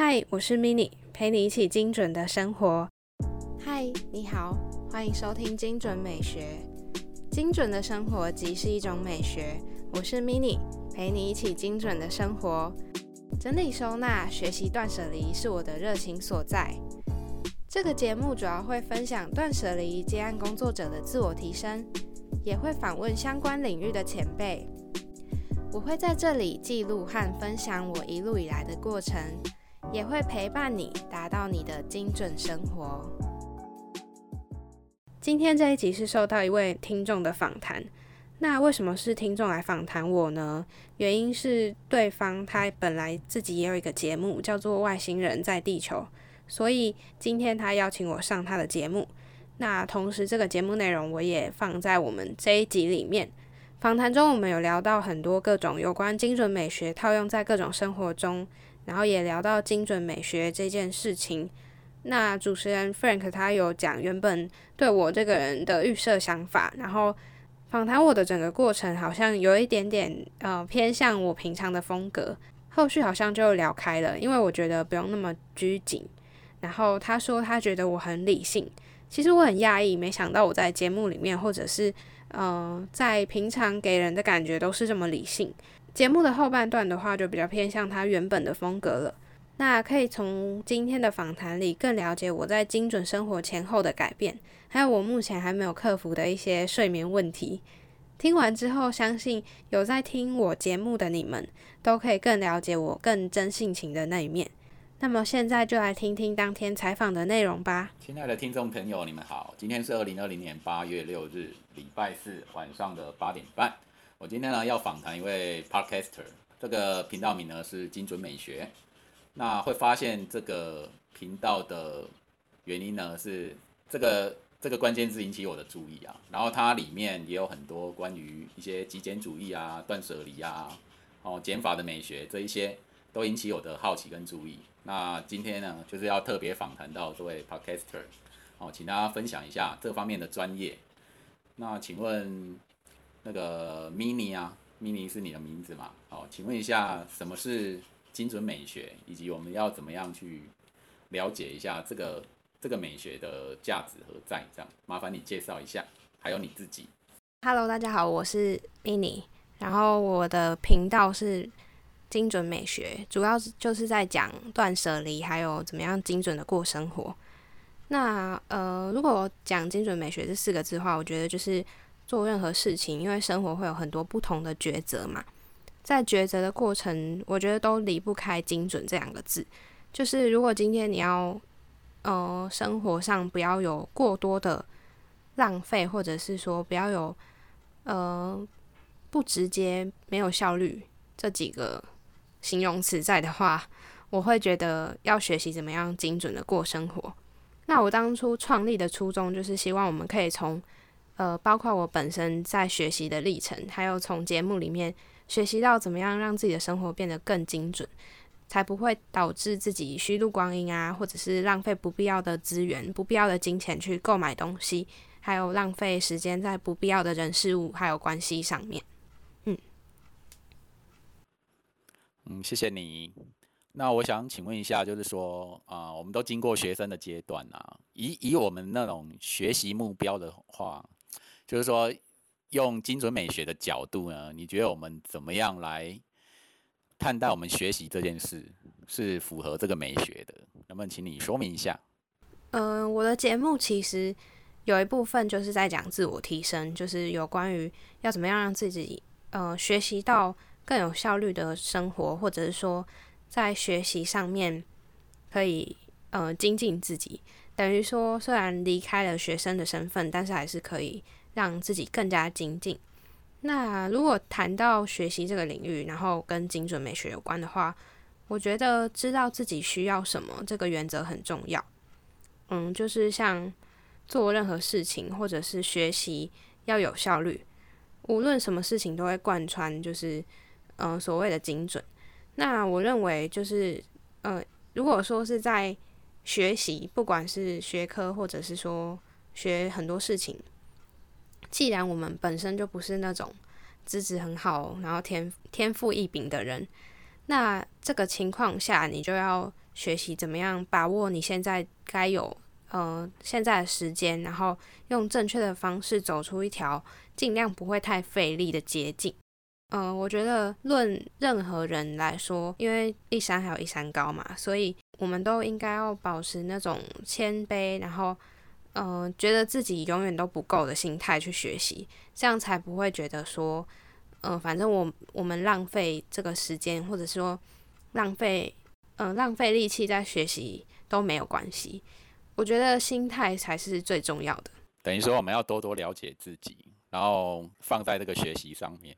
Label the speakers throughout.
Speaker 1: 嗨，我是 Mini，陪你一起精准的生活。
Speaker 2: 嗨，你好，欢迎收听精准美学。精准的生活即是一种美学。我是 Mini，陪你一起精准的生活。整理收纳、学习断舍离是我的热情所在。这个节目主要会分享断舍离接案工作者的自我提升，也会访问相关领域的前辈。我会在这里记录和分享我一路以来的过程，也会陪伴你达到你的精准生活。
Speaker 1: 今天这一集是受到一位听众的访谈。那为什么是听众来访谈我呢？原因是对方他本来自己也有一个节目叫做《外星人在地球》，所以今天他邀请我上他的节目。那同时这个节目内容我也放在我们这一集里面。访谈中我们有聊到很多各种有关精准美学套用在各种生活中，然后也聊到精准美学这件事情。那主持人 Frank 他有讲原本对我这个人的预设想法，然后。访谈我的整个过程好像有一点点呃偏向我平常的风格，后续好像就聊开了，因为我觉得不用那么拘谨。然后他说他觉得我很理性，其实我很讶异，没想到我在节目里面或者是呃在平常给人的感觉都是这么理性。节目的后半段的话就比较偏向他原本的风格了。那可以从今天的访谈里更了解我在精准生活前后的改变。还有我目前还没有克服的一些睡眠问题。听完之后，相信有在听我节目的你们，都可以更了解我更真性情的那一面。那么现在就来听听当天采访的内容吧。
Speaker 3: 亲爱的听众朋友，你们好，今天是二零二零年八月六日，礼拜四晚上的八点半。我今天呢要访谈一位 podcaster，这个频道名呢是精准美学。那会发现这个频道的原因呢是这个。这个关键字引起我的注意啊，然后它里面也有很多关于一些极简主义啊、断舍离啊、哦减法的美学这一些，都引起我的好奇跟注意。那今天呢，就是要特别访谈到这位 podcaster，哦，请大家分享一下这方面的专业。那请问那个 mini 啊，mini 是你的名字吗？哦，请问一下什么是精准美学，以及我们要怎么样去了解一下这个？这个美学的价值何在？这样麻烦你介绍一下，还有你自己。
Speaker 2: Hello，大家好，我是 Mini，然后我的频道是精准美学，主要是就是在讲断舍离，还有怎么样精准的过生活。那呃，如果讲精准美学这四个字的话，我觉得就是做任何事情，因为生活会有很多不同的抉择嘛，在抉择的过程，我觉得都离不开精准这两个字。就是如果今天你要呃，生活上不要有过多的浪费，或者是说不要有呃不直接、没有效率这几个形容词在的话，我会觉得要学习怎么样精准的过生活。那我当初创立的初衷就是希望我们可以从呃，包括我本身在学习的历程，还有从节目里面学习到怎么样让自己的生活变得更精准。才不会导致自己虚度光阴啊，或者是浪费不必要的资源、不必要的金钱去购买东西，还有浪费时间在不必要的人事物还有关系上面。嗯，
Speaker 3: 嗯，谢谢你。那我想请问一下，就是说啊，我们都经过学生的阶段啊，以以我们那种学习目标的话，就是说用精准美学的角度呢，你觉得我们怎么样来？看待我们学习这件事是符合这个美学的，能不能请你说明一下？
Speaker 2: 嗯，我的节目其实有一部分就是在讲自我提升，就是有关于要怎么样让自己呃学习到更有效率的生活，或者是说在学习上面可以呃精进自己。等于说，虽然离开了学生的身份，但是还是可以让自己更加精进。那如果谈到学习这个领域，然后跟精准美学有关的话，我觉得知道自己需要什么这个原则很重要。嗯，就是像做任何事情或者是学习要有效率，无论什么事情都会贯穿，就是嗯所谓的精准。那我认为就是呃，如果说是在学习，不管是学科或者是说学很多事情。既然我们本身就不是那种资质很好，然后天天赋异禀的人，那这个情况下，你就要学习怎么样把握你现在该有呃现在的时间，然后用正确的方式走出一条尽量不会太费力的捷径。嗯，我觉得论任何人来说，因为一山还有一山高嘛，所以我们都应该要保持那种谦卑，然后嗯，觉得自己永远都不够的心态去学习，这样才不会觉得说，嗯，反正我我们浪费这个时间，或者说浪费嗯浪费力气在学习都没有关系。我觉得心态才是最重要的。
Speaker 3: 等于说，我们要多多了解自己，然后放在这个学习上面。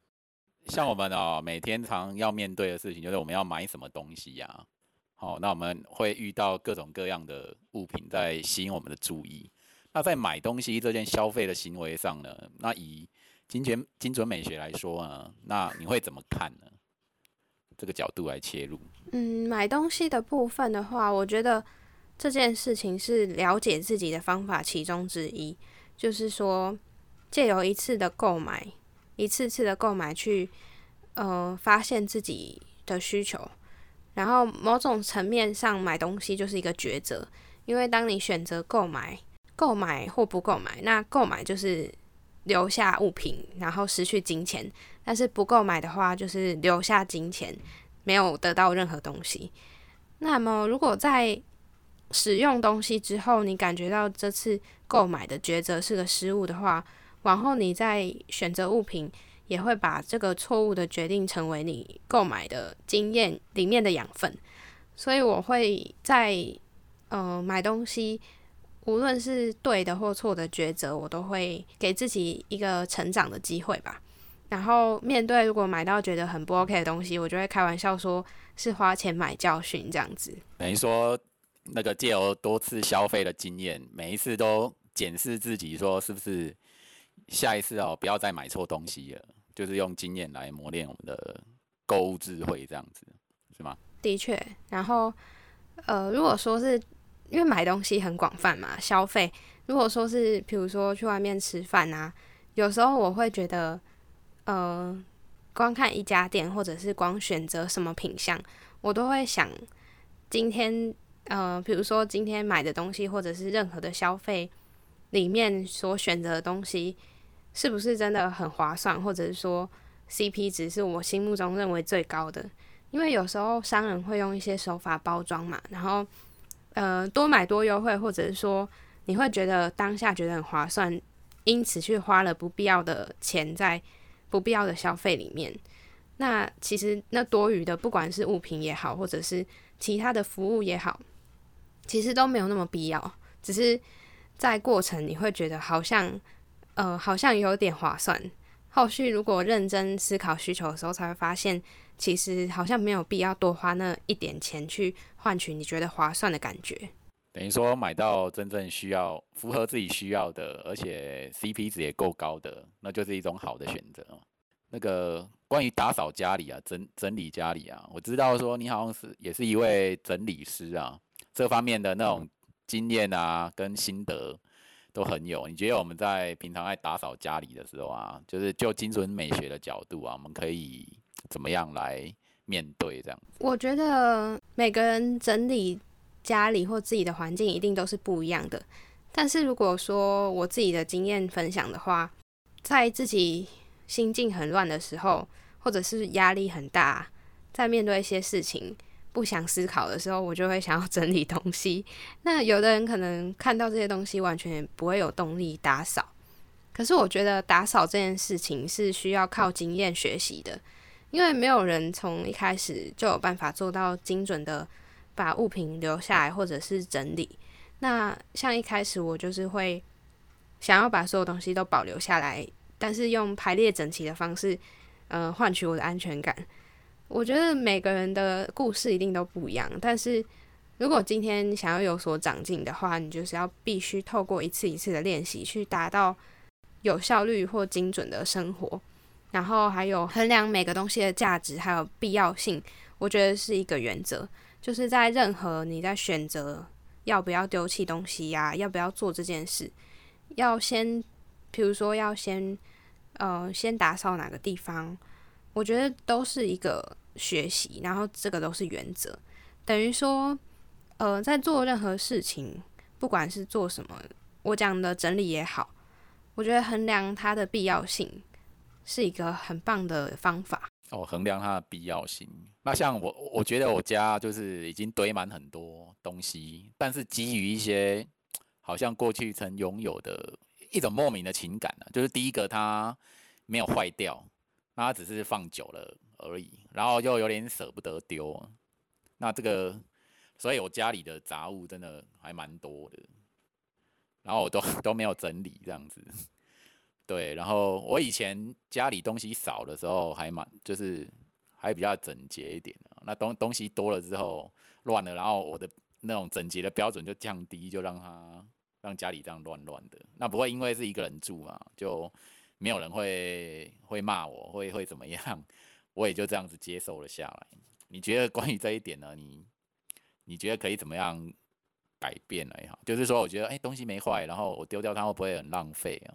Speaker 3: 像我们哦，每天常要面对的事情就是我们要买什么东西呀？好，那我们会遇到各种各样的物品在吸引我们的注意。那在买东西这件消费的行为上呢，那以精准精准美学来说呢，那你会怎么看呢？这个角度来切入。
Speaker 2: 嗯，买东西的部分的话，我觉得这件事情是了解自己的方法其中之一，就是说借由一次的购买。一次次的购买，去呃发现自己的需求，然后某种层面上买东西就是一个抉择，因为当你选择购买、购买或不购买，那购买就是留下物品，然后失去金钱；但是不购买的话，就是留下金钱，没有得到任何东西。那么，如果在使用东西之后，你感觉到这次购买的抉择是个失误的话，往后你在选择物品，也会把这个错误的决定成为你购买的经验里面的养分。所以我会在呃买东西，无论是对的或错的抉择，我都会给自己一个成长的机会吧。然后面对如果买到觉得很不 OK 的东西，我就会开玩笑说是花钱买教训这样子。
Speaker 3: 等于说那个借由多次消费的经验，每一次都检视自己说是不是。下一次哦，不要再买错东西了，就是用经验来磨练我们的购物智慧，这样子是吗？
Speaker 2: 的确，然后呃，如果说是因为买东西很广泛嘛，消费，如果说是比如说去外面吃饭啊，有时候我会觉得，呃，光看一家店或者是光选择什么品相，我都会想今天呃，比如说今天买的东西或者是任何的消费里面所选择的东西。是不是真的很划算，或者是说 CP 值是我心目中认为最高的？因为有时候商人会用一些手法包装嘛，然后呃多买多优惠，或者是说你会觉得当下觉得很划算，因此去花了不必要的钱在不必要的消费里面。那其实那多余的，不管是物品也好，或者是其他的服务也好，其实都没有那么必要，只是在过程你会觉得好像。呃，好像有点划算。后续如果认真思考需求的时候，才会发现，其实好像没有必要多花那一点钱去换取你觉得划算的感觉。
Speaker 3: 等于说，买到真正需要、符合自己需要的，而且 CP 值也够高的，那就是一种好的选择。那个关于打扫家里啊，整整理家里啊，我知道说你好像是也是一位整理师啊，这方面的那种经验啊，跟心得。都很有，你觉得我们在平常在打扫家里的时候啊，就是就精准美学的角度啊，我们可以怎么样来面对这样？
Speaker 2: 我觉得每个人整理家里或自己的环境一定都是不一样的。但是如果说我自己的经验分享的话，在自己心境很乱的时候，或者是压力很大，在面对一些事情。不想思考的时候，我就会想要整理东西。那有的人可能看到这些东西，完全不会有动力打扫。可是我觉得打扫这件事情是需要靠经验学习的，因为没有人从一开始就有办法做到精准的把物品留下来或者是整理。那像一开始我就是会想要把所有东西都保留下来，但是用排列整齐的方式，呃，换取我的安全感。我觉得每个人的故事一定都不一样，但是如果今天想要有所长进的话，你就是要必须透过一次一次的练习，去达到有效率或精准的生活。然后还有衡量每个东西的价值还有必要性，我觉得是一个原则，就是在任何你在选择要不要丢弃东西呀，要不要做这件事，要先，比如说要先，呃，先打扫哪个地方，我觉得都是一个。学习，然后这个都是原则，等于说呃，在做任何事情，不管是做什么，我讲的整理也好，我觉得衡量它的必要性是一个很棒的方法。
Speaker 3: 哦，衡量它的必要性。那像我，我觉得我家就是已经堆满很多东西，但是基于一些好像过去曾拥有的一种莫名的情感呢，就是第一个它没有坏掉，那它只是放久了而已，然后又有点舍不得丢。那这个。所以我家里的杂物真的还蛮多的，然后我都 都没有整理这样子，对，然后我以前家里东西少的时候还蛮就是还比较整洁一点那东东西多了之后乱了，然后我的那种整洁的标准就降低，就让它让家里这样乱乱的。那不会因为是一个人住嘛，就没有人会会骂我，会会怎么样，我也就这样子接受了下来。你觉得关于这一点呢？你？你觉得可以怎么样改变了也好，就是说，我觉得哎，东西没坏，然后我丢掉它会不会很浪费啊？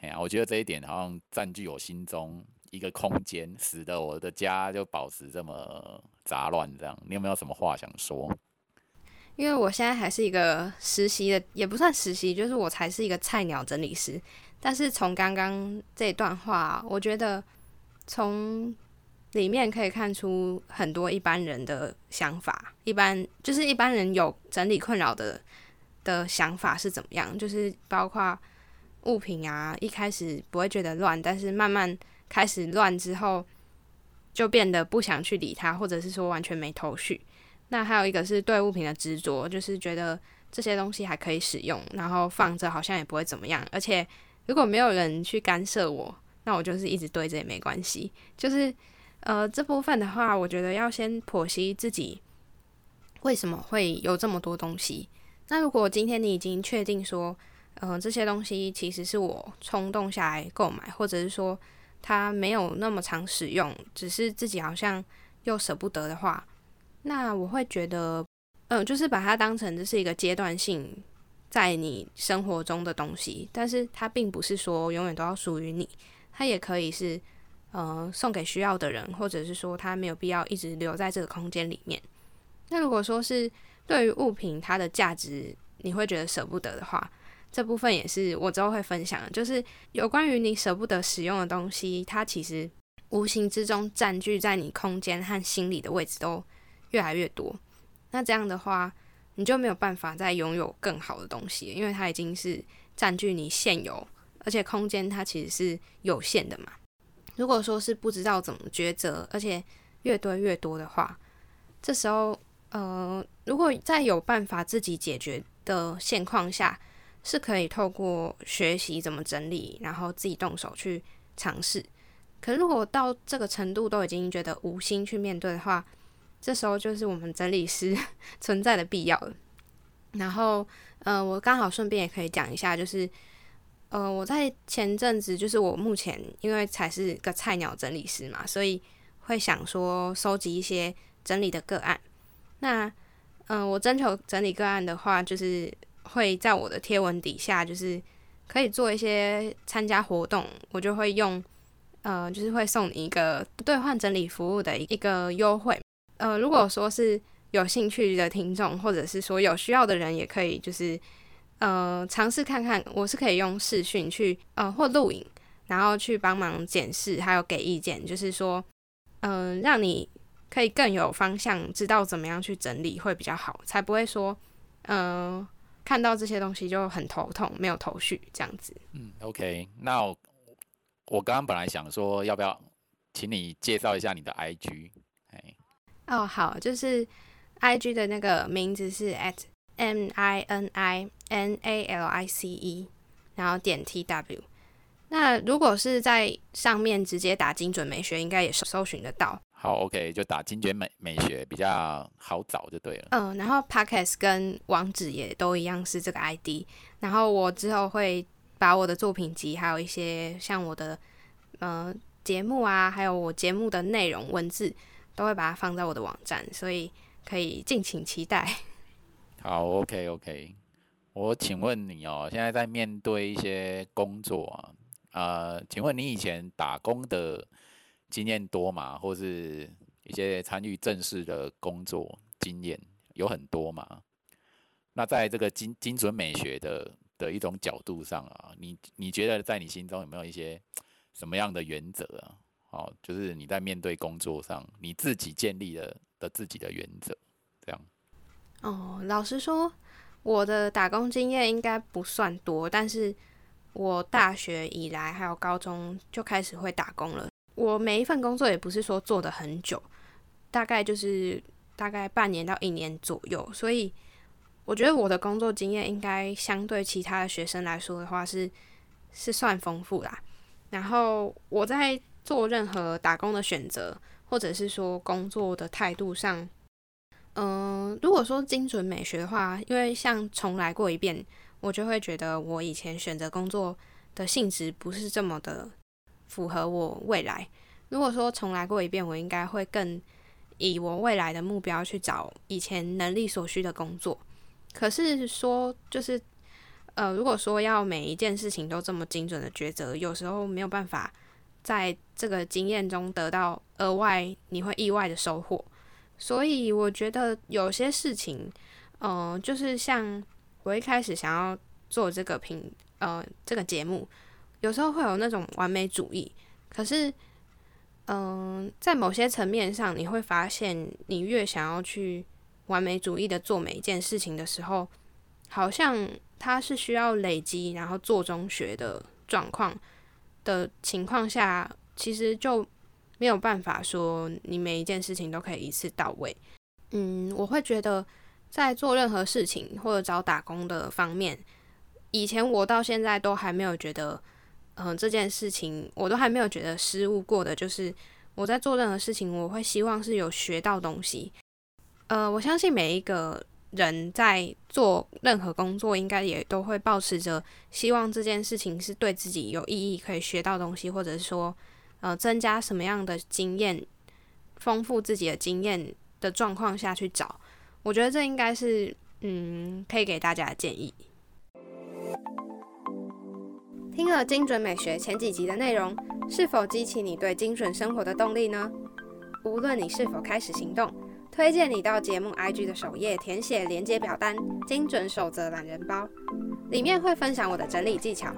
Speaker 3: 哎呀，我觉得这一点好像占据我心中一个空间，使得我的家就保持这么杂乱。这样，你有没有什么话想说？
Speaker 2: 因为我现在还是一个实习的，也不算实习，就是我才是一个菜鸟整理师。但是从刚刚这段话，我觉得从。里面可以看出很多一般人的想法，一般就是一般人有整理困扰的的想法是怎么样，就是包括物品啊，一开始不会觉得乱，但是慢慢开始乱之后，就变得不想去理它，或者是说完全没头绪。那还有一个是对物品的执着，就是觉得这些东西还可以使用，然后放着好像也不会怎么样，而且如果没有人去干涉我，那我就是一直堆着也没关系，就是。呃，这部分的话，我觉得要先剖析自己为什么会有这么多东西。那如果今天你已经确定说，嗯，这些东西其实是我冲动下来购买，或者是说它没有那么常使用，只是自己好像又舍不得的话，那我会觉得，嗯，就是把它当成这是一个阶段性在你生活中的东西，但是它并不是说永远都要属于你，它也可以是。呃，送给需要的人，或者是说他没有必要一直留在这个空间里面。那如果说是对于物品它的价值，你会觉得舍不得的话，这部分也是我之后会分享的，就是有关于你舍不得使用的东西，它其实无形之中占据在你空间和心理的位置都越来越多。那这样的话，你就没有办法再拥有更好的东西，因为它已经是占据你现有，而且空间它其实是有限的嘛。如果说是不知道怎么抉择，而且越堆越多的话，这时候，呃，如果在有办法自己解决的现况下，是可以透过学习怎么整理，然后自己动手去尝试。可如果到这个程度都已经觉得无心去面对的话，这时候就是我们整理师 存在的必要了。然后，呃，我刚好顺便也可以讲一下，就是。呃，我在前阵子就是我目前因为才是个菜鸟整理师嘛，所以会想说收集一些整理的个案。那嗯，我征求整理个案的话，就是会在我的贴文底下，就是可以做一些参加活动，我就会用呃，就是会送你一个兑换整理服务的一个优惠。呃，如果说是有兴趣的听众，或者是说有需要的人，也可以就是。呃，尝试看看，我是可以用视讯去，呃，或录影，然后去帮忙检视，还有给意见，就是说，嗯，让你可以更有方向，知道怎么样去整理会比较好，才不会说，嗯，看到这些东西就很头痛，没有头绪这样子。
Speaker 3: 嗯，OK，那我我刚刚本来想说，要不要请你介绍一下你的 IG？哎，
Speaker 2: 哦，好，就是 IG 的那个名字是 at。M I N I N A L I C E，然后点 T W。那如果是在上面直接打精准美学，应该也搜寻得到。
Speaker 3: 好，OK，就打精准美美学比较好找就对了。
Speaker 2: 嗯，然后 Podcast 跟网址也都一样是这个 ID。然后我之后会把我的作品集，还有一些像我的呃节目啊，还有我节目的内容文字，都会把它放在我的网站，所以可以敬请期待。
Speaker 3: 好，OK，OK。我请问你哦，现在在面对一些工作啊，呃，请问你以前打工的经验多嘛？或是一些参与正式的工作经验，有很多嘛。那在这个精精准美学的的一种角度上啊，你你觉得在你心中有没有一些什么样的原则啊？哦，就是你在面对工作上，你自己建立的的自己的原则，这样。
Speaker 2: 哦，老实说，我的打工经验应该不算多，但是我大学以来还有高中就开始会打工了。我每一份工作也不是说做的很久，大概就是大概半年到一年左右，所以我觉得我的工作经验应该相对其他的学生来说的话是是算丰富啦。然后我在做任何打工的选择，或者是说工作的态度上，嗯，如果说精准美学的话，因为像重来过一遍，我就会觉得我以前选择工作的性质不是这么的。符合我未来。如果说重来过一遍，我应该会更以我未来的目标去找以前能力所需的工作。可是说，就是呃，如果说要每一件事情都这么精准的抉择，有时候没有办法在这个经验中得到额外你会意外的收获。所以我觉得有些事情，嗯，就是像我一开始想要做这个评呃这个节目。有时候会有那种完美主义，可是，嗯，在某些层面上，你会发现，你越想要去完美主义的做每一件事情的时候，好像它是需要累积，然后做中学的状况的情况下，其实就没有办法说你每一件事情都可以一次到位。嗯，我会觉得在做任何事情或者找打工的方面，以前我到现在都还没有觉得。嗯，这件事情我都还没有觉得失误过的，就是我在做任何事情，我会希望是有学到东西。呃，我相信每一个人在做任何工作，应该也都会保持着希望这件事情是对自己有意义，可以学到东西，或者说，呃，增加什么样的经验，丰富自己的经验的状况下去找。我觉得这应该是，嗯，可以给大家的建议。
Speaker 1: 听了精准美学前几集的内容，是否激起你对精准生活的动力呢？无论你是否开始行动，推荐你到节目 IG 的首页填写连接表单“精准守则懒人包”，里面会分享我的整理技巧。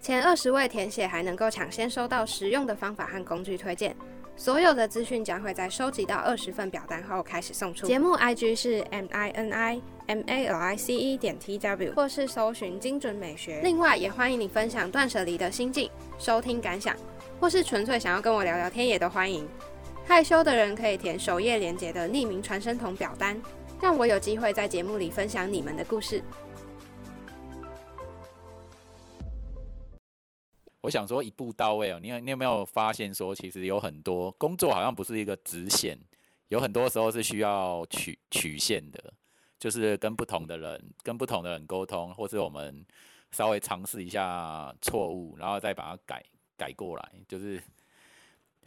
Speaker 1: 前二十位填写还能够抢先收到实用的方法和工具推荐。所有的资讯将会在收集到二十份表单后开始送出。节目 IG 是 M I N I M A L I C E 点 T W，或是搜寻精准美学。另外，也欢迎你分享断舍离的心境、收听感想，或是纯粹想要跟我聊聊天，也都欢迎。害羞的人可以填首页连接的匿名传声筒表单，让我有机会在节目里分享你们的故事。
Speaker 3: 我想说一步到位哦，你有你有没有发现说，其实有很多工作好像不是一个直线，有很多时候是需要曲曲线的，就是跟不同的人跟不同的人沟通，或是我们稍微尝试一下错误，然后再把它改改过来，就是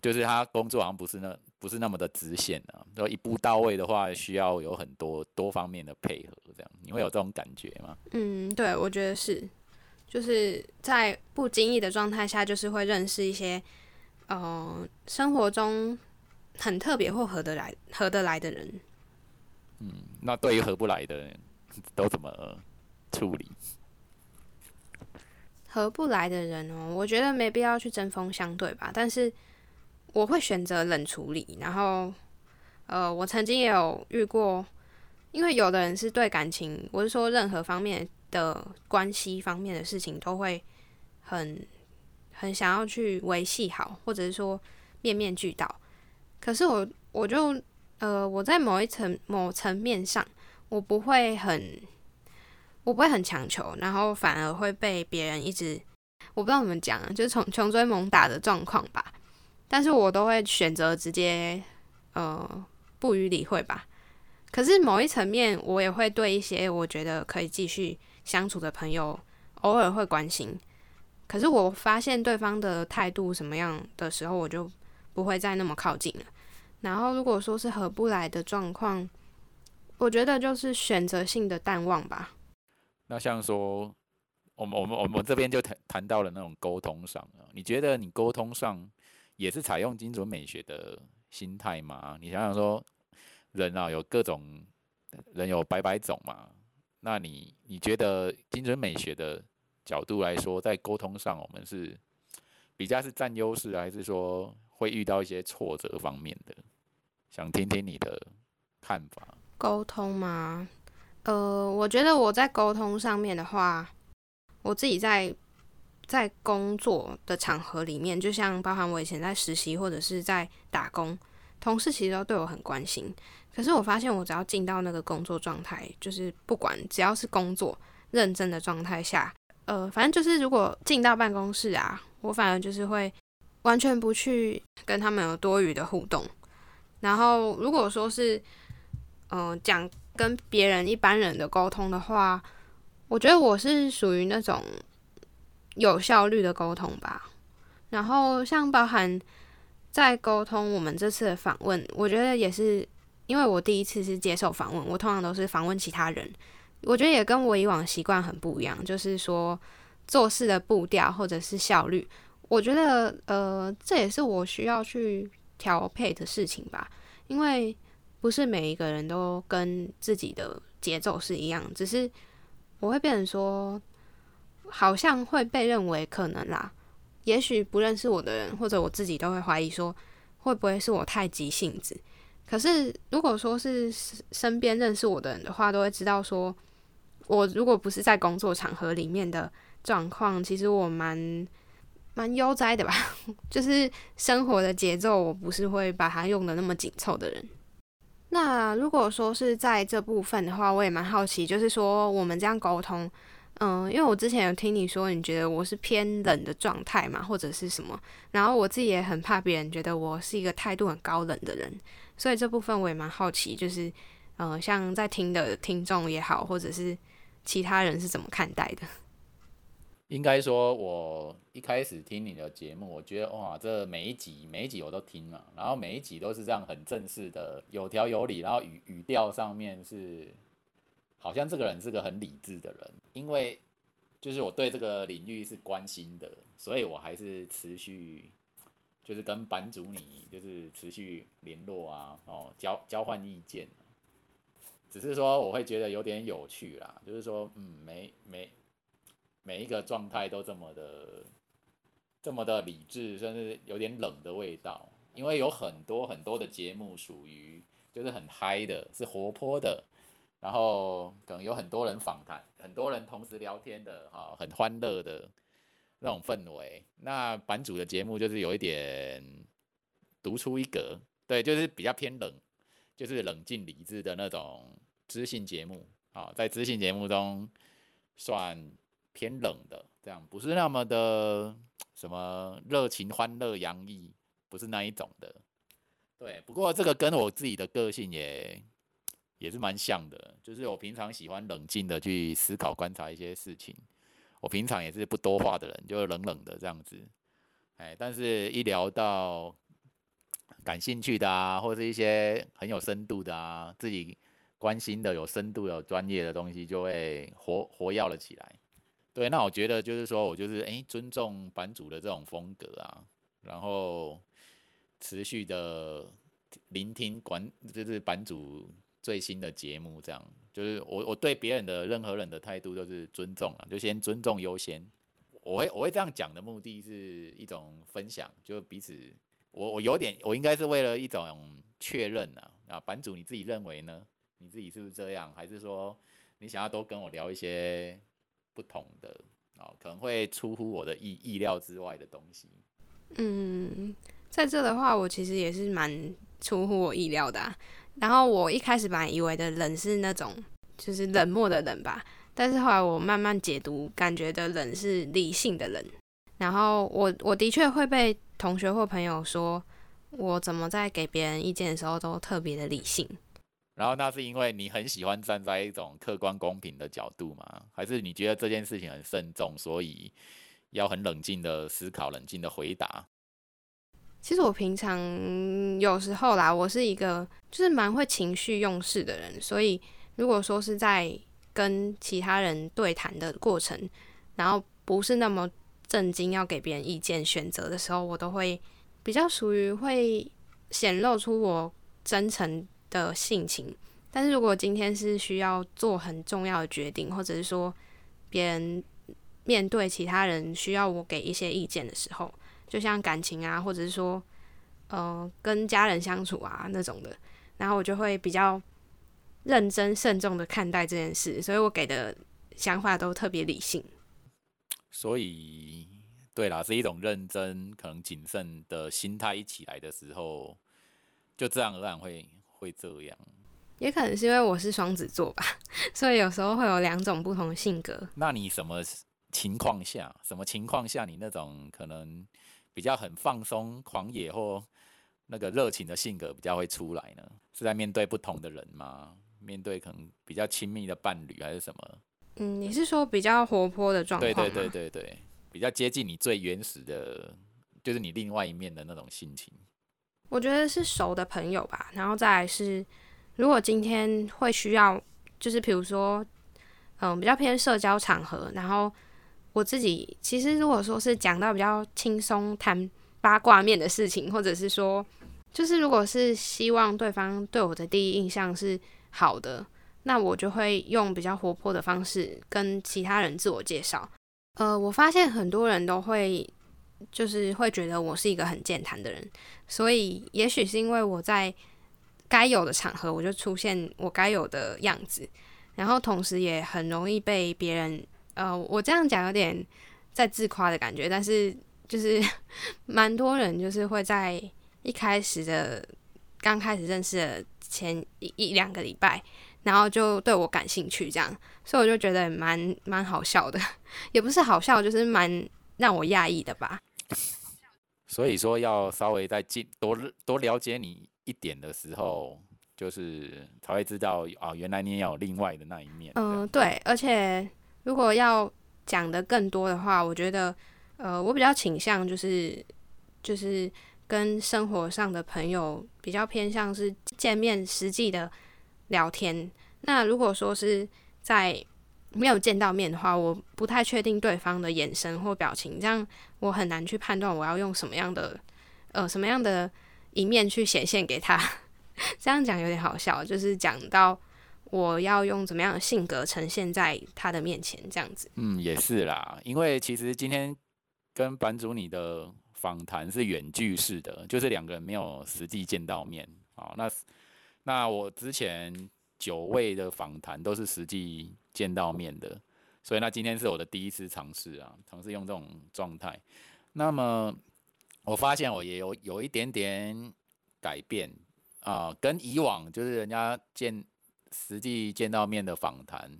Speaker 3: 就是他工作好像不是那不是那么的直线啊，然后一步到位的话，需要有很多多方面的配合，这样你会有这种感觉吗？
Speaker 2: 嗯，对，我觉得是。就是在不经意的状态下，就是会认识一些，呃，生活中很特别或合得来、合得来的人。
Speaker 3: 嗯，那对于合不来的人，都怎么处理？
Speaker 2: 合不来的人哦，我觉得没必要去针锋相对吧。但是我会选择冷处理。然后，呃，我曾经也有遇过，因为有的人是对感情，我是说任何方面。的关系方面的事情都会很很想要去维系好，或者是说面面俱到。可是我我就呃我在某一层某层面上，我不会很我不会很强求，然后反而会被别人一直我不知道怎么讲，就是从穷追猛打的状况吧。但是我都会选择直接呃不予理会吧。可是某一层面，我也会对一些我觉得可以继续。相处的朋友偶尔会关心，可是我发现对方的态度什么样的时候，我就不会再那么靠近了。然后如果说是合不来的状况，我觉得就是选择性的淡忘吧。
Speaker 3: 那像说，我们我们我们这边就谈谈到了那种沟通上啊，你觉得你沟通上也是采用精准美学的心态吗？你想想说，人啊有各种人有百百种嘛。那你你觉得精准美学的角度来说，在沟通上，我们是比较是占优势，还是说会遇到一些挫折方面的？想听听你的看法。
Speaker 2: 沟通吗？呃，我觉得我在沟通上面的话，我自己在在工作的场合里面，就像包含我以前在实习或者是在打工，同事其实都对我很关心。可是我发现，我只要进到那个工作状态，就是不管只要是工作认真的状态下，呃，反正就是如果进到办公室啊，我反而就是会完全不去跟他们有多余的互动。然后如果说是，嗯，讲跟别人一般人的沟通的话，我觉得我是属于那种有效率的沟通吧。然后像包含在沟通我们这次的访问，我觉得也是。因为我第一次是接受访问，我通常都是访问其他人，我觉得也跟我以往习惯很不一样，就是说做事的步调或者是效率，我觉得呃这也是我需要去调配的事情吧，因为不是每一个人都跟自己的节奏是一样，只是我会变成说，好像会被认为可能啦，也许不认识我的人或者我自己都会怀疑说，会不会是我太急性子。可是，如果说是身边认识我的人的话，都会知道说，我如果不是在工作场合里面的状况，其实我蛮蛮悠哉的吧。就是生活的节奏，我不是会把它用的那么紧凑的人。那如果说是在这部分的话，我也蛮好奇，就是说我们这样沟通，嗯，因为我之前有听你说，你觉得我是偏冷的状态嘛，或者是什么？然后我自己也很怕别人觉得我是一个态度很高冷的人。所以这部分我也蛮好奇，就是，呃，像在听的听众也好，或者是其他人是怎么看待的？
Speaker 3: 应该说，我一开始听你的节目，我觉得哇，这每一集每一集我都听了，然后每一集都是这样很正式的，有条有理，然后语语调上面是，好像这个人是个很理智的人，因为就是我对这个领域是关心的，所以我还是持续。就是跟版主你就是持续联络啊，哦，交交换意见，只是说我会觉得有点有趣啦，就是说，嗯，每每每一个状态都这么的这么的理智，甚至有点冷的味道，因为有很多很多的节目属于就是很嗨的，是活泼的，然后可能有很多人访谈，很多人同时聊天的，哈，很欢乐的。那种氛围，那版主的节目就是有一点独出一格，对，就是比较偏冷，就是冷静理智的那种知性节目啊，在知性节目中算偏冷的，这样不是那么的什么热情、欢乐、洋溢，不是那一种的。对，不过这个跟我自己的个性也也是蛮像的，就是我平常喜欢冷静的去思考、观察一些事情。我平常也是不多话的人，就冷冷的这样子，哎，但是一聊到感兴趣的啊，或者是一些很有深度的啊，自己关心的有深度、有专业的东西，就会活活跃了起来。对，那我觉得就是说我就是哎，尊重版主的这种风格啊，然后持续的聆听管，就是版主最新的节目这样。就是我我对别人的任何人的态度都是尊重啊，就先尊重优先。我会我会这样讲的目的是一种分享，就彼此我我有点我应该是为了一种确认啊啊，版主你自己认为呢？你自己是不是这样？还是说你想要多跟我聊一些不同的啊？可能会出乎我的意意料之外的东西。
Speaker 2: 嗯，在这的话，我其实也是蛮出乎我意料的啊。然后我一开始本来以为的冷是那种就是冷漠的冷吧，但是后来我慢慢解读，感觉的冷是理性的冷。然后我我的确会被同学或朋友说，我怎么在给别人意见的时候都特别的理性。
Speaker 3: 然后那是因为你很喜欢站在一种客观公平的角度吗？还是你觉得这件事情很慎重，所以要很冷静的思考、冷静的回答？
Speaker 2: 其实我平常有时候啦，我是一个就是蛮会情绪用事的人，所以如果说是在跟其他人对谈的过程，然后不是那么震惊要给别人意见选择的时候，我都会比较属于会显露出我真诚的性情，但是如果今天是需要做很重要的决定，或者是说别人面对其他人需要我给一些意见的时候，就像感情啊，或者是说呃跟家人相处啊那种的，然后我就会比较认真慎重的看待这件事，所以我给的想法都特别理性。
Speaker 3: 所以，对啦，是一种认真、可能谨慎的心态一起来的时候，就自然而然会会这样。
Speaker 2: 也可能是因为我是双子座吧，所以有时候会有两种不同的性格。
Speaker 3: 那你什么情况下，什么情况下你那种可能比较很放松、狂野或那个热情的性格比较会出来呢？是在面对不同的人吗？面对可能比较亲密的伴侣还是什么？
Speaker 2: 嗯，你是说比较活泼的状况？
Speaker 3: 对对对对对，比较接近你最原始的，就是你另外一面的那种心情。
Speaker 2: 我觉得是熟的朋友吧，然后再来是，如果今天会需要，就是比如说，嗯，比较偏社交场合，然后我自己其实如果说是讲到比较轻松谈八卦面的事情，或者是说，就是如果是希望对方对我的第一印象是好的。那我就会用比较活泼的方式跟其他人自我介绍。呃，我发现很多人都会就是会觉得我是一个很健谈的人，所以也许是因为我在该有的场合我就出现我该有的样子，然后同时也很容易被别人呃，我这样讲有点在自夸的感觉，但是就是 蛮多人就是会在一开始的刚开始认识的前一一两个礼拜。然后就对我感兴趣，这样，所以我就觉得蛮蛮好笑的，也不是好笑，就是蛮让我讶异的吧。
Speaker 3: 所以说，要稍微再进多多了解你一点的时候，就是才会知道啊，原来你也有另外的那一面。
Speaker 2: 嗯，对。而且如果要讲的更多的话，我觉得，呃，我比较倾向就是就是跟生活上的朋友比较偏向是见面实际的。聊天，那如果说是在没有见到面的话，我不太确定对方的眼神或表情，这样我很难去判断我要用什么样的呃什么样的一面去显现给他。这样讲有点好笑，就是讲到我要用怎么样的性格呈现在他的面前，这样子。
Speaker 3: 嗯，也是啦，因为其实今天跟版主你的访谈是远距式的，就是两个人没有实际见到面啊，那。那我之前九位的访谈都是实际见到面的，所以那今天是我的第一次尝试啊，尝试用这种状态。那么我发现我也有有一点点改变啊，跟以往就是人家见实际见到面的访谈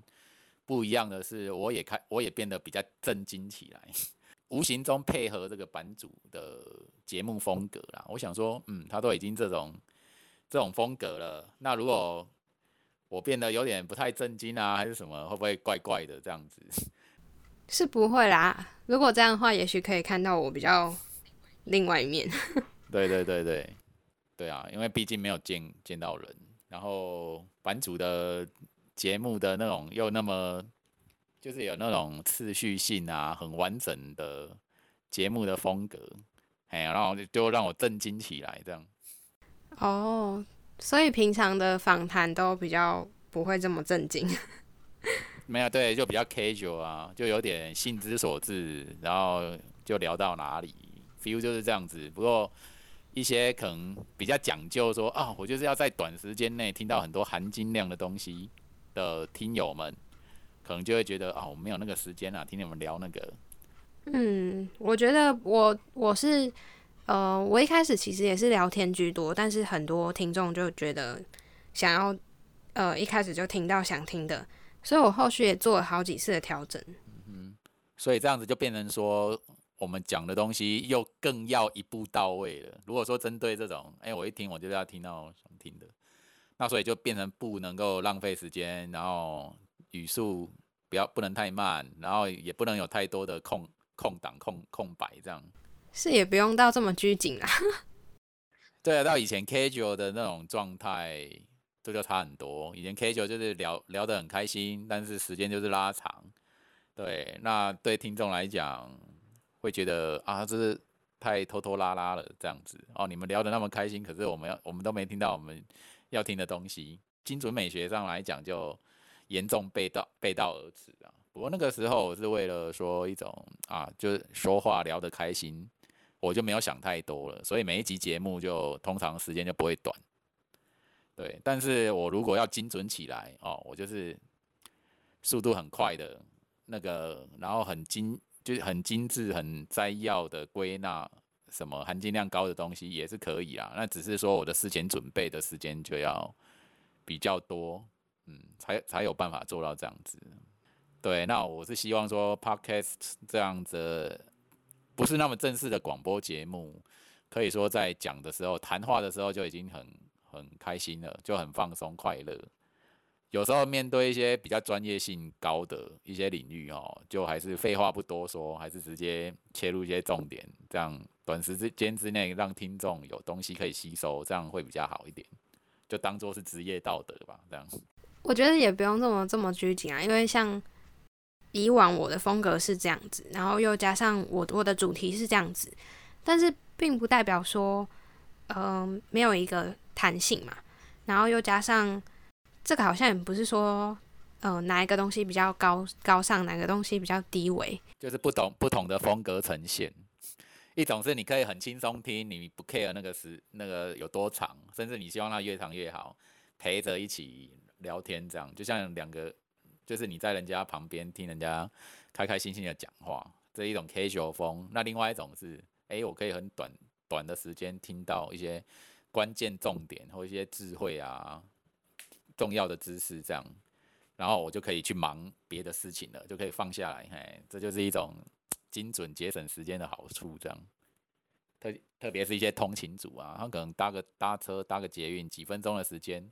Speaker 3: 不一样的是，我也开我也变得比较震惊起来，无形中配合这个版主的节目风格啦。我想说，嗯，他都已经这种。这种风格了，那如果我变得有点不太震惊啊，还是什么，会不会怪怪的这样子？
Speaker 2: 是不会啦。如果这样的话，也许可以看到我比较另外一面。
Speaker 3: 对对对对，对啊，因为毕竟没有见见到人，然后版主的节目的那种又那么，就是有那种次序性啊，很完整的节目的风格，哎，然后就让我震惊起来这样。
Speaker 2: 哦，所以平常的访谈都比较不会这么震惊。
Speaker 3: 没有，对，就比较 casual 啊，就有点兴之所至，然后就聊到哪里，feel 就是这样子。不过一些可能比较讲究说啊，我就是要在短时间内听到很多含金量的东西的听友们，可能就会觉得啊，我没有那个时间啊，听你们聊那个。
Speaker 2: 嗯，我觉得我我是。呃，我一开始其实也是聊天居多，但是很多听众就觉得想要呃一开始就听到想听的，所以我后续也做了好几次的调整。
Speaker 3: 嗯，所以这样子就变成说，我们讲的东西又更要一步到位了。如果说针对这种，哎，我一听我就要听到想听的，那所以就变成不能够浪费时间，然后语速不要不能太慢，然后也不能有太多的空空档空空白这样。
Speaker 2: 是也不用到这么拘谨啦。
Speaker 3: 对啊，到以前 casual 的那种状态，这就差很多。以前 casual 就是聊聊得很开心，但是时间就是拉长。对，那对听众来讲，会觉得啊，这是太拖拖拉拉了这样子。哦，你们聊得那么开心，可是我们要我们都没听到我们要听的东西。精准美学上来讲，就严重背道背道而驰啊。不过那个时候我是为了说一种啊，就是说话聊得开心，我就没有想太多了，所以每一集节目就通常时间就不会短。对，但是我如果要精准起来哦，我就是速度很快的那个，然后很精，就是很精致、很摘要的归纳什么含金量高的东西也是可以啊。那只是说我的事前准备的时间就要比较多，嗯，才才有办法做到这样子。对，那我是希望说，podcast 这样子不是那么正式的广播节目，可以说在讲的时候、谈话的时候就已经很很开心了，就很放松快乐。有时候面对一些比较专业性高的一些领域哦，就还是废话不多说，还是直接切入一些重点，这样短时之间之内让听众有东西可以吸收，这样会比较好一点。就当做是职业道德吧，这样。
Speaker 2: 我觉得也不用这么这么拘谨啊，因为像。以往我的风格是这样子，然后又加上我我的主题是这样子，但是并不代表说，嗯，没有一个弹性嘛。然后又加上这个好像也不是说，呃，哪一个东西比较高高尚，哪个东西比较低微，
Speaker 3: 就是不同不同的风格呈现。一种是你可以很轻松听，你不 care 那个时那个有多长，甚至你希望它越长越好，陪着一起聊天这样，就像两个。就是你在人家旁边听人家开开心心的讲话，这一种 casual 风。那另外一种是，哎，我可以很短短的时间听到一些关键重点或一些智慧啊、重要的知识，这样，然后我就可以去忙别的事情了，就可以放下来。嘿，这就是一种精准节省时间的好处。这样，特特别是一些通勤族啊，他可能搭个搭车、搭个捷运，几分钟的时间。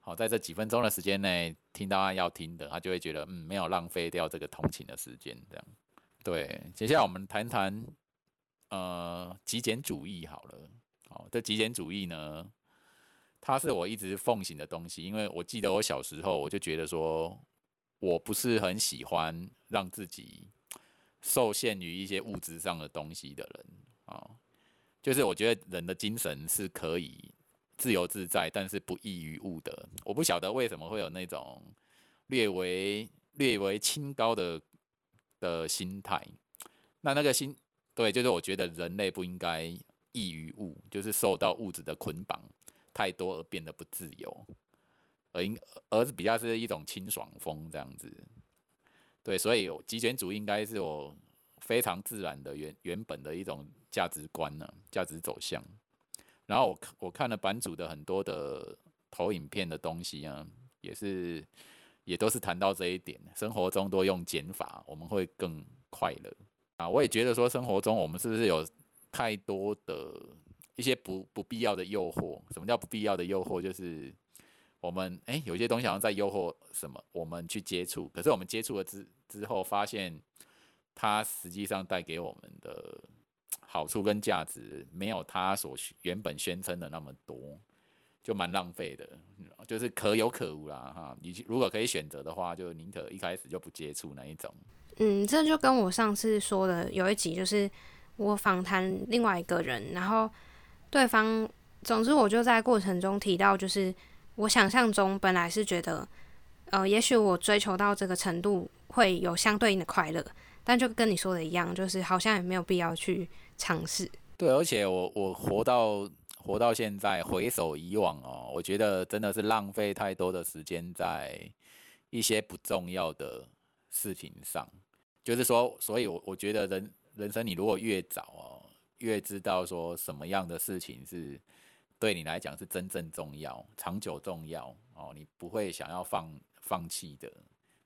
Speaker 3: 好，在这几分钟的时间内听到他要听的，他就会觉得嗯，没有浪费掉这个通勤的时间。这样，对。接下来我们谈谈呃极简主义好了。好，这极简主义呢，它是我一直奉行的东西，因为我记得我小时候我就觉得说，我不是很喜欢让自己受限于一些物质上的东西的人啊，就是我觉得人的精神是可以。自由自在，但是不异于物的。我不晓得为什么会有那种略为略为清高的的心态。那那个心，对，就是我觉得人类不应该异于物，就是受到物质的捆绑太多而变得不自由，而应而是比较是一种清爽风这样子。对，所以极简主义应该是我非常自然的原原本的一种价值观呢，价值走向。然后我看我看了版主的很多的投影片的东西啊，也是也都是谈到这一点，生活中多用减法，我们会更快乐啊。我也觉得说，生活中我们是不是有太多的一些不不必要的诱惑？什么叫不必要的诱惑？就是我们哎，有些东西好像在诱惑什么，我们去接触，可是我们接触了之之后，发现它实际上带给我们的。好处跟价值没有它所原本宣称的那么多，就蛮浪费的，就是可有可无啦哈。你如果可以选择的话，就宁可一开始就不接触那一种。
Speaker 2: 嗯，这就跟我上次说的有一集，就是我访谈另外一个人，然后对方，总之我就在过程中提到，就是我想象中本来是觉得，呃，也许我追求到这个程度会有相对应的快乐，但就跟你说的一样，就是好像也没有必要去。尝试
Speaker 3: 对，而且我我活到活到现在，回首以往哦，我觉得真的是浪费太多的时间在一些不重要的事情上。就是说，所以，我我觉得人人生，你如果越早哦，越知道说什么样的事情是对你来讲是真正重要、长久重要哦，你不会想要放放弃的。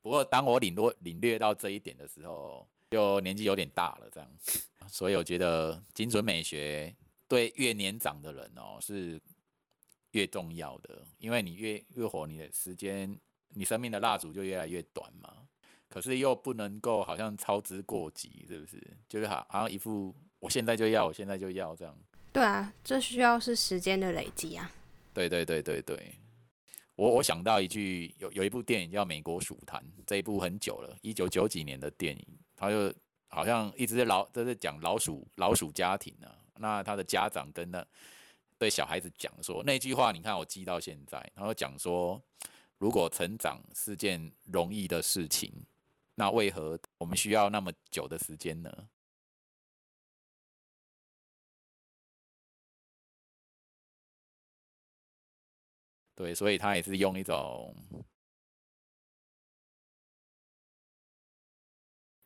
Speaker 3: 不过，当我领略领略到这一点的时候，就年纪有点大了，这样。所以我觉得精准美学对越年长的人哦是越重要的，因为你越越活，你的时间，你生命的蜡烛就越来越短嘛。可是又不能够好像操之过急，是不是？就是好好像一副我现在就要，我现在就要这样。
Speaker 2: 对啊，这需要是时间的累积啊。
Speaker 3: 对对对对对，我我想到一句，有有一部电影叫《美国鼠谈》，这一部很久了，一九九几年的电影，他就。好像一直在老都是讲老鼠老鼠家庭呢，那他的家长跟那对小孩子讲说那句话，你看我记到现在，然后讲说，如果成长是件容易的事情，那为何我们需要那么久的时间呢？对，所以他也是用一种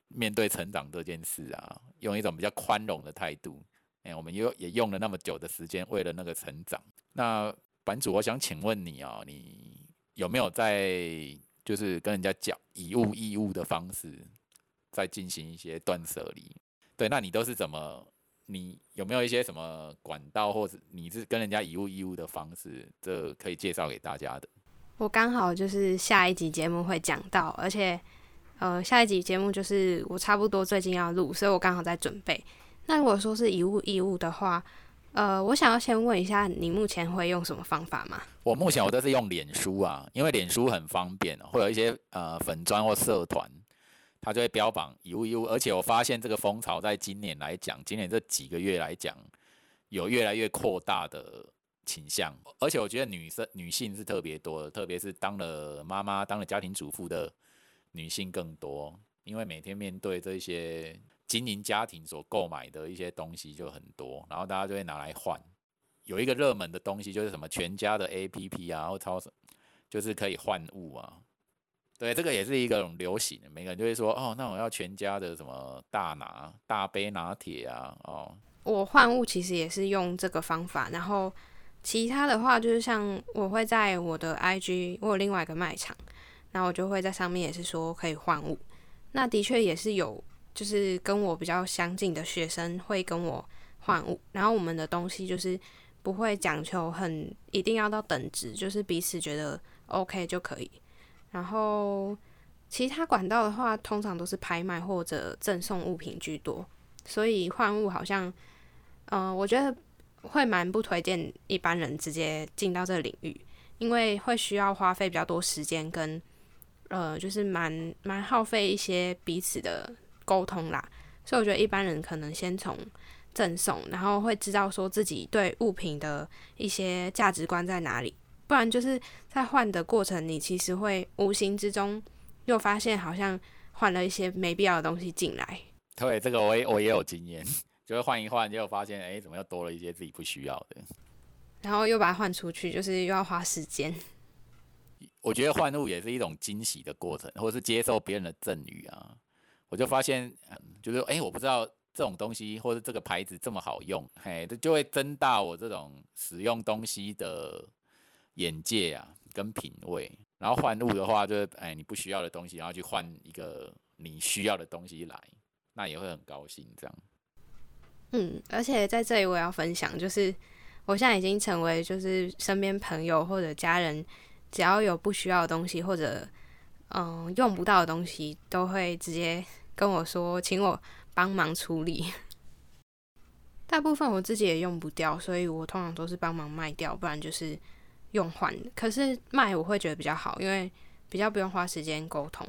Speaker 3: 面对成长这件事啊，用一种比较宽容的态度。哎，我们又也用了那么久的时间，为了那个成长。那版主，我想请问你哦，你有没有在就是跟人家讲以物易物的方式，在进行一些断舍离？对，那你都是怎么？你有没有一些什么管道，或者你是跟人家以物易物的方式，这可以介绍给大家的？
Speaker 2: 我刚好就是下一集节目会讲到，而且呃，下一集节目就是我差不多最近要录，所以我刚好在准备。那如果说是以物易物的话，呃，我想要先问一下，你目前会用什么方法吗？
Speaker 3: 我目前我都是用脸书啊，因为脸书很方便，会有一些呃粉砖或社团。他就会标榜以物易物，而且我发现这个风潮在今年来讲，今年这几个月来讲，有越来越扩大的倾向。而且我觉得女生、女性是特别多的，特别是当了妈妈、当了家庭主妇的女性更多，因为每天面对这些经营家庭所购买的一些东西就很多，然后大家就会拿来换。有一个热门的东西就是什么全家的 APP 啊，或超市，就是可以换物啊。对，这个也是一个流行的，每个人就会说，哦，那我要全家的什么大拿、大杯拿铁啊，哦。
Speaker 2: 我换物其实也是用这个方法，然后其他的话就是像我会在我的 IG，我有另外一个卖场，然后我就会在上面也是说可以换物。那的确也是有，就是跟我比较相近的学生会跟我换物，然后我们的东西就是不会讲求很一定要到等值，就是彼此觉得 OK 就可以。然后其他管道的话，通常都是拍卖或者赠送物品居多，所以换物好像，嗯，我觉得会蛮不推荐一般人直接进到这个领域，因为会需要花费比较多时间跟，呃，就是蛮蛮耗费一些彼此的沟通啦。所以我觉得一般人可能先从赠送，然后会知道说自己对物品的一些价值观在哪里。不然就是在换的过程，你其实会无形之中又发现好像换了一些没必要的东西进来。
Speaker 3: 对，这个我也我也有经验，就会换一换，就发现哎，怎么又多了一些自己不需要的，
Speaker 2: 然后又把它换出去，就是又要花时间。
Speaker 3: 我觉得换物也是一种惊喜的过程，或者是接受别人的赠予啊。我就发现，就是哎，我不知道这种东西或者这个牌子这么好用，嘿，这就会增大我这种使用东西的。眼界啊，跟品味，然后换物的话，就是哎，你不需要的东西，然后去换一个你需要的东西来，那也会很高兴这样。
Speaker 2: 嗯，而且在这里我要分享，就是我现在已经成为，就是身边朋友或者家人，只要有不需要的东西或者嗯用不到的东西，都会直接跟我说，请我帮忙处理。大部分我自己也用不掉，所以我通常都是帮忙卖掉，不然就是。用换，可是卖我会觉得比较好，因为比较不用花时间沟通，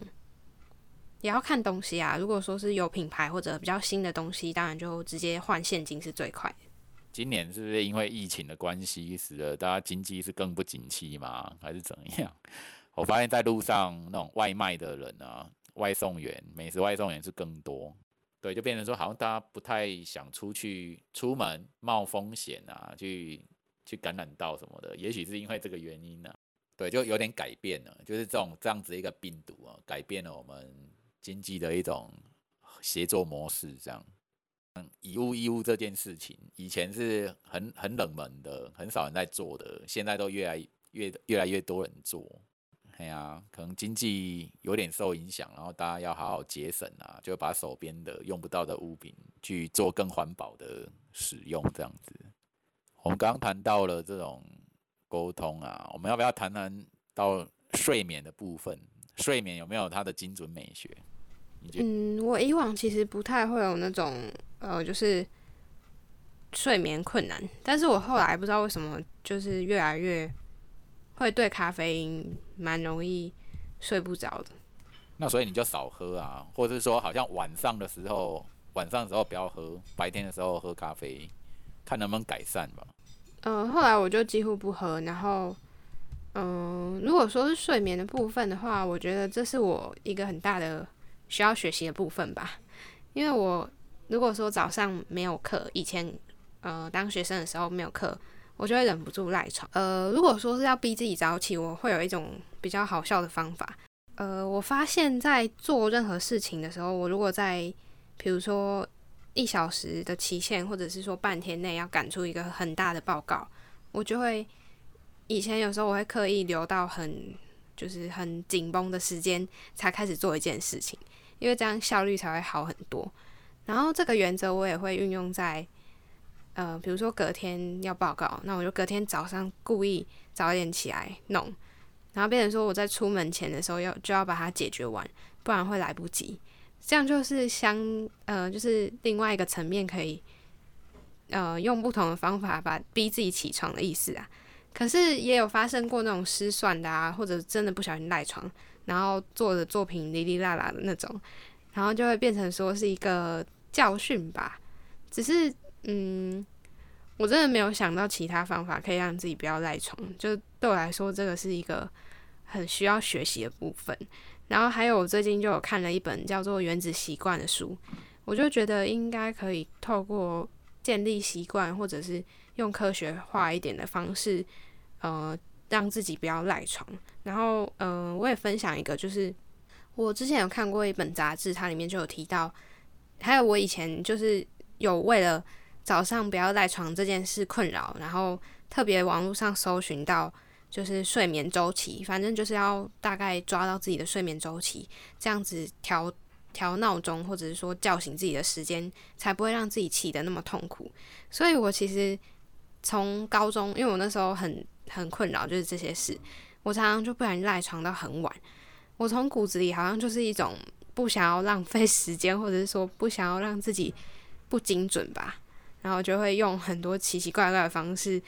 Speaker 2: 也要看东西啊。如果说是有品牌或者比较新的东西，当然就直接换现金是最快。
Speaker 3: 今年是不是因为疫情的关系，使得大家经济是更不景气吗？还是怎样？我发现在路上那种外卖的人啊，外送员、美食外送员是更多，对，就变成说好像大家不太想出去出门冒风险啊，去。去感染到什么的，也许是因为这个原因呢？对，就有点改变了，就是这种这样子一个病毒啊，改变了我们经济的一种协作模式。这样，嗯，以物易物这件事情，以前是很很冷门的，很少人在做的，现在都越来越越来越多人做。哎呀，可能经济有点受影响，然后大家要好好节省啊，就把手边的用不到的物品去做更环保的使用，这样子。我们刚刚谈到了这种沟通啊，我们要不要谈谈到睡眠的部分？睡眠有没有它的精准美学？
Speaker 2: 嗯，我以往其实不太会有那种呃，就是睡眠困难，但是我后来不知道为什么，就是越来越会对咖啡因蛮容易睡不着的。
Speaker 3: 那所以你就少喝啊，或者是说，好像晚上的时候，晚上的时候不要喝，白天的时候喝咖啡。看能不能改善吧。
Speaker 2: 嗯，后来我就几乎不喝。然后，嗯，如果说是睡眠的部分的话，我觉得这是我一个很大的需要学习的部分吧。因为我如果说早上没有课，以前呃当学生的时候没有课，我就会忍不住赖床。呃，如果说是要逼自己早起，我会有一种比较好笑的方法。呃，我发现，在做任何事情的时候，我如果在比如说一小时的期限，或者是说半天内要赶出一个很大的报告，我就会以前有时候我会刻意留到很就是很紧绷的时间才开始做一件事情，因为这样效率才会好很多。然后这个原则我也会运用在呃，比如说隔天要报告，那我就隔天早上故意早点起来弄，然后变成说我在出门前的时候要就要把它解决完，不然会来不及。这样就是相呃，就是另外一个层面，可以呃用不同的方法把逼自己起床的意思啊。可是也有发生过那种失算的啊，或者真的不小心赖床，然后做的作品哩哩啦啦的那种，然后就会变成说是一个教训吧。只是嗯，我真的没有想到其他方法可以让自己不要赖床，就对我来说，这个是一个很需要学习的部分。然后还有，我最近就有看了一本叫做《原子习惯》的书，我就觉得应该可以透过建立习惯，或者是用科学化一点的方式，呃，让自己不要赖床。然后，嗯，我也分享一个，就是我之前有看过一本杂志，它里面就有提到，还有我以前就是有为了早上不要赖床这件事困扰，然后特别网络上搜寻到。就是睡眠周期，反正就是要大概抓到自己的睡眠周期，这样子调调闹钟，或者是说叫醒自己的时间，才不会让自己起得那么痛苦。所以我其实从高中，因为我那时候很很困扰，就是这些事，我常常就不然赖床到很晚。我从骨子里好像就是一种不想要浪费 时间，或者是说不想要让自己不精准吧，然后就会用很多奇奇怪怪的方式。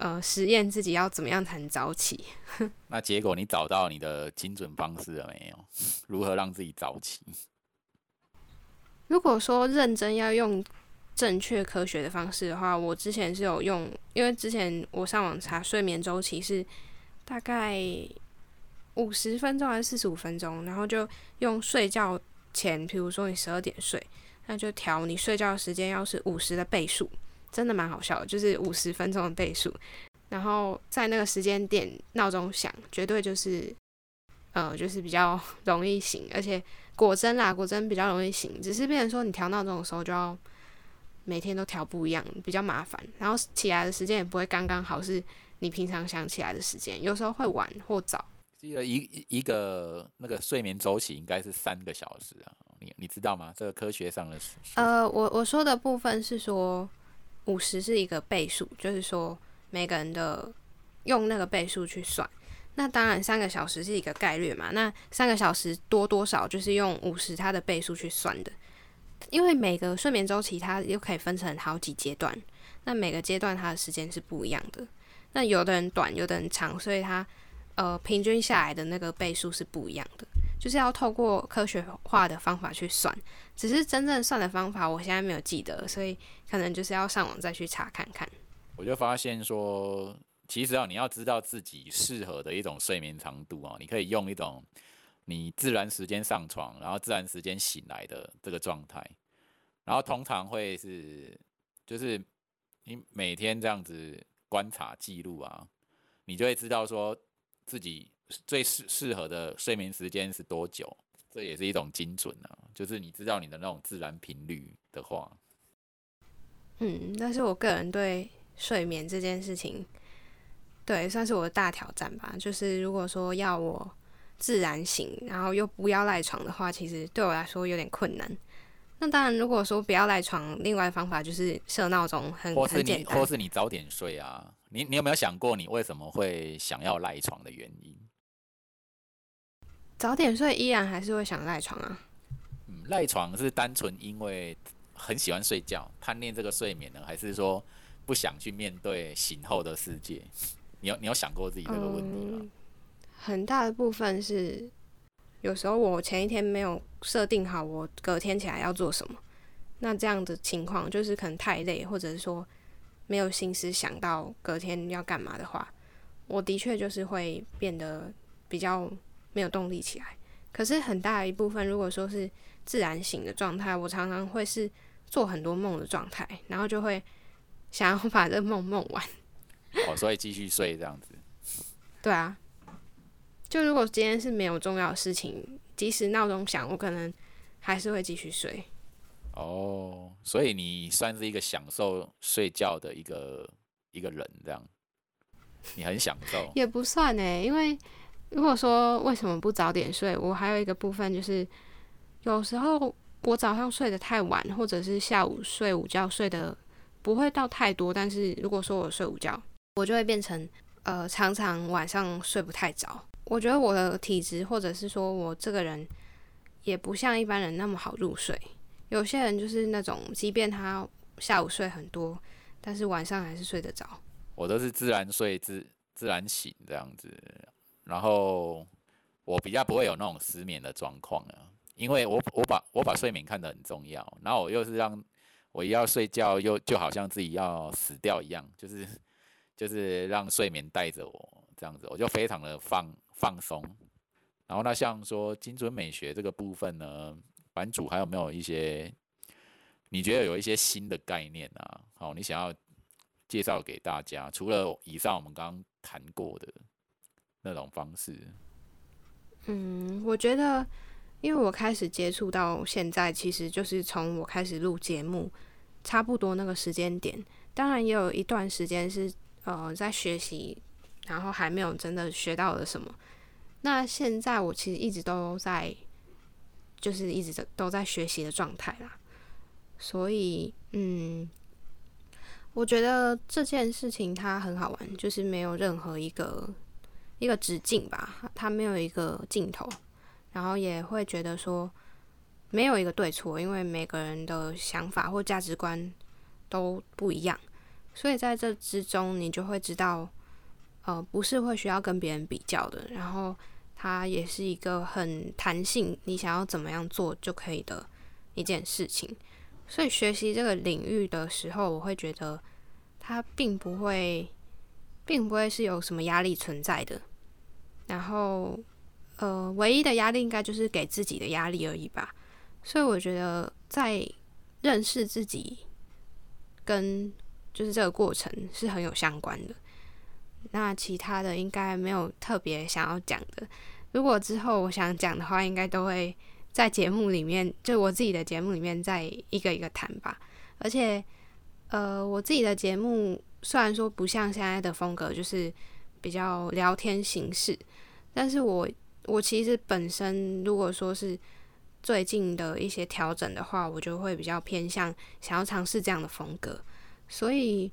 Speaker 2: 呃，实验自己要怎么样才能早起？
Speaker 3: 那结果你找到你的精准方式了没有？如何让自己早起？
Speaker 2: 如果说认真要用正确科学的方式的话，我之前是有用，因为之前我上网查睡眠周期是大概五十分钟还是四十五分钟，然后就用睡觉前，比如说你十二点睡，那就调你睡觉时间要是五十的倍数。真的蛮好笑的，就是五十分钟的倍数，然后在那个时间点闹钟响，绝对就是，呃，就是比较 容易醒，而且果真啦，果真比较容易醒，只是变成说你调闹钟的时候就要每天都调不一样，比较麻烦，然后起来的时间也不会刚刚好是你平常想起来的时间，有时候会晚或早。
Speaker 3: 记得一一个那个睡眠周期应该是三个小时啊，你你知道吗？这个科学上的？
Speaker 2: 呃，我我说的部分是说。五十是一个倍数，就是说每个人的用那个倍数去算。那当然三个小时是一个概率嘛，那三个小时多多少就是用五十它的倍数去算的。因为每个睡眠周期它又可以分成好几阶段，那每个阶段它的时间是不一样的。那有的人短，有的人长，所以它呃平均下来的那个倍数是不一样的。就是要透过科学化的方法去算，只是真正算的方法我现在没有记得，所以可能就是要上网再去查看看。
Speaker 3: 我就发现说，其实啊，你要知道自己适合的一种睡眠长度啊，你可以用一种你自然时间上床，然后自然时间醒来的这个状态，然后通常会是就是你每天这样子观察记录啊，你就会知道说自己。最适适合的睡眠时间是多久？这也是一种精准啊，就是你知道你的那种自然频率的话，
Speaker 2: 嗯，但是我个人对睡眠这件事情，对算是我的大挑战吧。就是如果说要我自然醒，然后又不要赖床的话，其实对我来说有点困难。那当然，如果说不要赖床，另外方法就是设闹钟，很或是
Speaker 3: 你，或是你早点睡啊。你你有没有想过，你为什么会想要赖床的原因？
Speaker 2: 早点睡依然还是会想赖床啊。
Speaker 3: 嗯，赖床是单纯因为很喜欢睡觉，贪恋这个睡眠呢，还是说不想去面对醒后的世界？你有你有想过自己这个问题吗？
Speaker 2: 很大的部分是，有时候我前一天没有设定好我隔天起来要做什么，那这样的情况就是可能太累，或者是说没有心思想到隔天要干嘛的话，我的确就是会变得比较没有动力起来。可是很大一部分，如果说是自然醒的状态，我常常会是做很多梦的状态，然后就会想要把这梦梦完。
Speaker 3: 哦，所以继续睡这样子。
Speaker 2: 对啊，就如果今天是没有重要的事情，即使闹钟响，我可能还是会继续睡。
Speaker 3: 哦，所以你算是一个享受睡觉的一个一个人，这样，你很享受。
Speaker 2: 也不算呢，因为如果说为什么不早点睡，我还有一个部分就是，有时候我早上睡得太晚，或者是下午睡午觉睡得不会到太多，但是如果说我睡午觉，我就会变成呃常常晚上睡不太着。我觉得我的体质，或者是说我这个人，也不像一般人那么好入睡。有些人就是那种，即便他下午睡很多，但是晚上还是睡得着。
Speaker 3: 我都是自然睡、自自然醒这样子，然后我比较不会有那种失眠的状况啊，因为我我把我把睡眠看得很重要，然后我又是让我一要睡觉，又就好像自己要死掉一样，就是就是让睡眠带着我这样子，我就非常的放放松。然后那像说精准美学这个部分呢？版主还有没有一些你觉得有一些新的概念啊？好，你想要介绍给大家？除了以上我们刚刚谈过的那种方式，
Speaker 2: 嗯，我觉得，因为我开始接触到现在，其实就是从我开始录节目，差不多那个时间点。当然，也有一段时间是呃在学习，然后还没有真的学到了什么。那现在我其实一直都在。就是一直都都在学习的状态啦，所以嗯，我觉得这件事情它很好玩，就是没有任何一个一个直径吧，它没有一个尽头，然后也会觉得说没有一个对错，因为每个人的想法或价值观都不一样，所以在这之中你就会知道，呃，不是会需要跟别人比较的，然后。它也是一个很弹性，你想要怎么样做就可以的一件事情。所以学习这个领域的时候，我会觉得它并不会，并不会是有什么压力存在的。然后，呃，唯一的压力应该就是给自己的压力而已吧。所以我觉得在认识自己跟就是这个过程是很有相关的。那其他的应该没有特别想要讲的。如果之后我想讲的话，应该都会在节目里面，就我自己的节目里面再一个一个谈吧。而且，呃，我自己的节目虽然说不像现在的风格，就是比较聊天形式，但是我我其实本身如果说是最近的一些调整的话，我就会比较偏向想要尝试这样的风格，所以。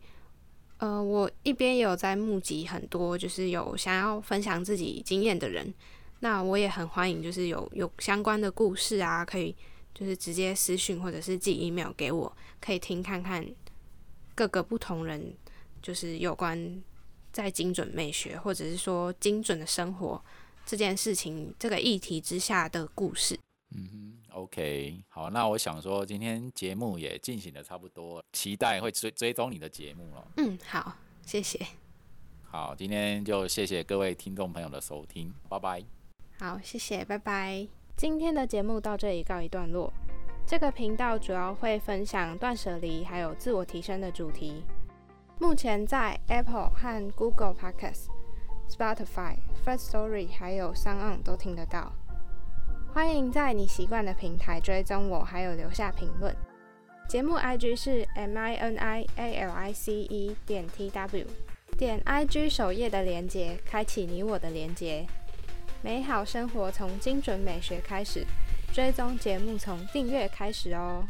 Speaker 2: 呃，我一边也有在募集很多，就是有想要分享自己经验的人，那我也很欢迎，就是有有相关的故事啊，可以就是直接私讯或者是寄 email 给我，可以听看看各个不同人就是有关在精准美学或者是说精准的生活这件事情这个议题之下的故事。
Speaker 3: 嗯哼。OK，好，那我想说，今天节目也进行的差不多，期待会追追踪你的节目了。
Speaker 2: 嗯，好，谢谢。
Speaker 3: 好，今天就谢谢各位听众朋友的收听，拜拜。
Speaker 2: 好，谢谢，拜拜。今天的节目到这里告一段落。这个频道主要会分享断舍离还有自我提升的主题。目前在 Apple 和 Google Podcasts、Spotify、First Story 还有 Sound 都听得到。欢迎在你习惯的平台追踪我，还有留下评论。节目 IG 是 M I N I A L I C E 点 T W，点 IG 首页的连接，开启你我的连接。美好生活从精准美学开始，追踪节目从订阅开始哦。